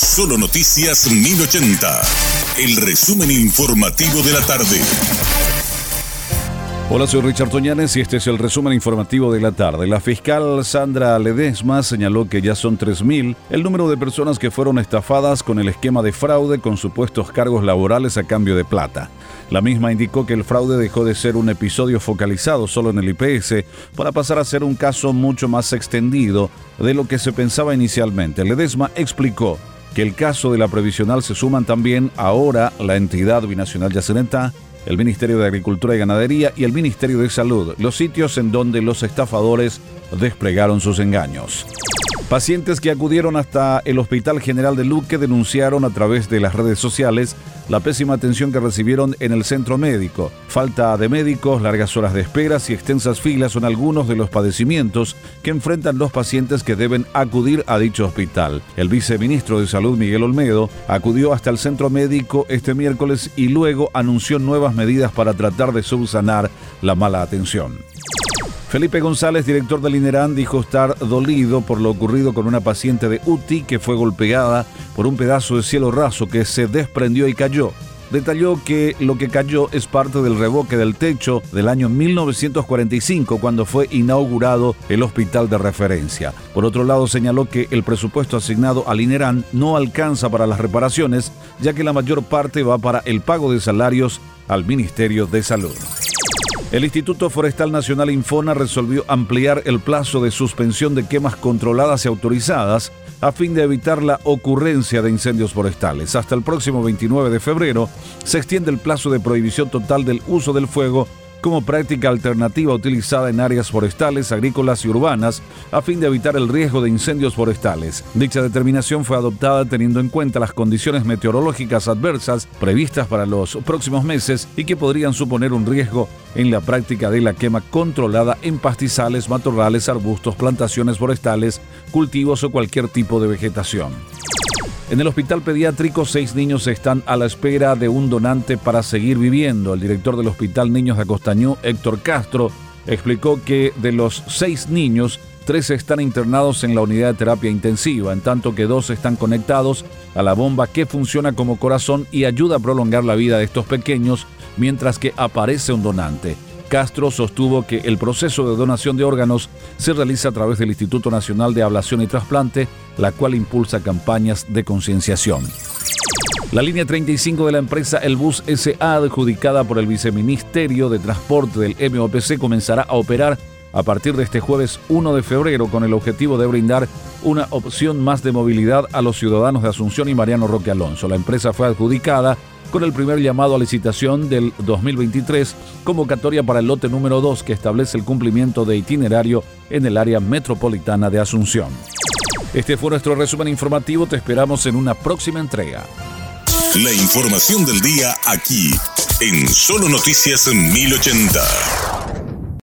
Solo Noticias 1080. El resumen informativo de la tarde. Hola, soy Richard Toñanes y este es el resumen informativo de la tarde. La fiscal Sandra Ledesma señaló que ya son 3.000 el número de personas que fueron estafadas con el esquema de fraude con supuestos cargos laborales a cambio de plata. La misma indicó que el fraude dejó de ser un episodio focalizado solo en el IPS para pasar a ser un caso mucho más extendido de lo que se pensaba inicialmente. Ledesma explicó el caso de la previsional se suman también ahora la entidad binacional Yaceneta, el Ministerio de Agricultura y Ganadería y el Ministerio de Salud, los sitios en donde los estafadores desplegaron sus engaños. Pacientes que acudieron hasta el Hospital General de Luque denunciaron a través de las redes sociales la pésima atención que recibieron en el centro médico. Falta de médicos, largas horas de esperas y extensas filas son algunos de los padecimientos que enfrentan los pacientes que deben acudir a dicho hospital. El viceministro de Salud, Miguel Olmedo, acudió hasta el centro médico este miércoles y luego anunció nuevas medidas para tratar de subsanar la mala atención. Felipe González, director del INERAN, dijo estar dolido por lo ocurrido con una paciente de UTI que fue golpeada por un pedazo de cielo raso que se desprendió y cayó. Detalló que lo que cayó es parte del revoque del techo del año 1945 cuando fue inaugurado el hospital de referencia. Por otro lado, señaló que el presupuesto asignado al INERAN no alcanza para las reparaciones, ya que la mayor parte va para el pago de salarios al Ministerio de Salud. El Instituto Forestal Nacional Infona resolvió ampliar el plazo de suspensión de quemas controladas y autorizadas a fin de evitar la ocurrencia de incendios forestales. Hasta el próximo 29 de febrero se extiende el plazo de prohibición total del uso del fuego como práctica alternativa utilizada en áreas forestales, agrícolas y urbanas a fin de evitar el riesgo de incendios forestales. Dicha determinación fue adoptada teniendo en cuenta las condiciones meteorológicas adversas previstas para los próximos meses y que podrían suponer un riesgo en la práctica de la quema controlada en pastizales, matorrales, arbustos, plantaciones forestales, cultivos o cualquier tipo de vegetación. En el hospital pediátrico, seis niños están a la espera de un donante para seguir viviendo. El director del Hospital Niños de Acostañú, Héctor Castro, explicó que de los seis niños, tres están internados en la unidad de terapia intensiva, en tanto que dos están conectados a la bomba que funciona como corazón y ayuda a prolongar la vida de estos pequeños mientras que aparece un donante. Castro sostuvo que el proceso de donación de órganos se realiza a través del Instituto Nacional de Ablación y Trasplante, la cual impulsa campañas de concienciación. La línea 35 de la empresa El Bus SA, adjudicada por el Viceministerio de Transporte del MOPC, comenzará a operar a partir de este jueves 1 de febrero con el objetivo de brindar una opción más de movilidad a los ciudadanos de Asunción y Mariano Roque Alonso. La empresa fue adjudicada con el primer llamado a licitación del 2023, convocatoria para el lote número 2 que establece el cumplimiento de itinerario en el área metropolitana de Asunción. Este fue nuestro resumen informativo, te esperamos en una próxima entrega. La información del día aquí, en Solo Noticias 1080.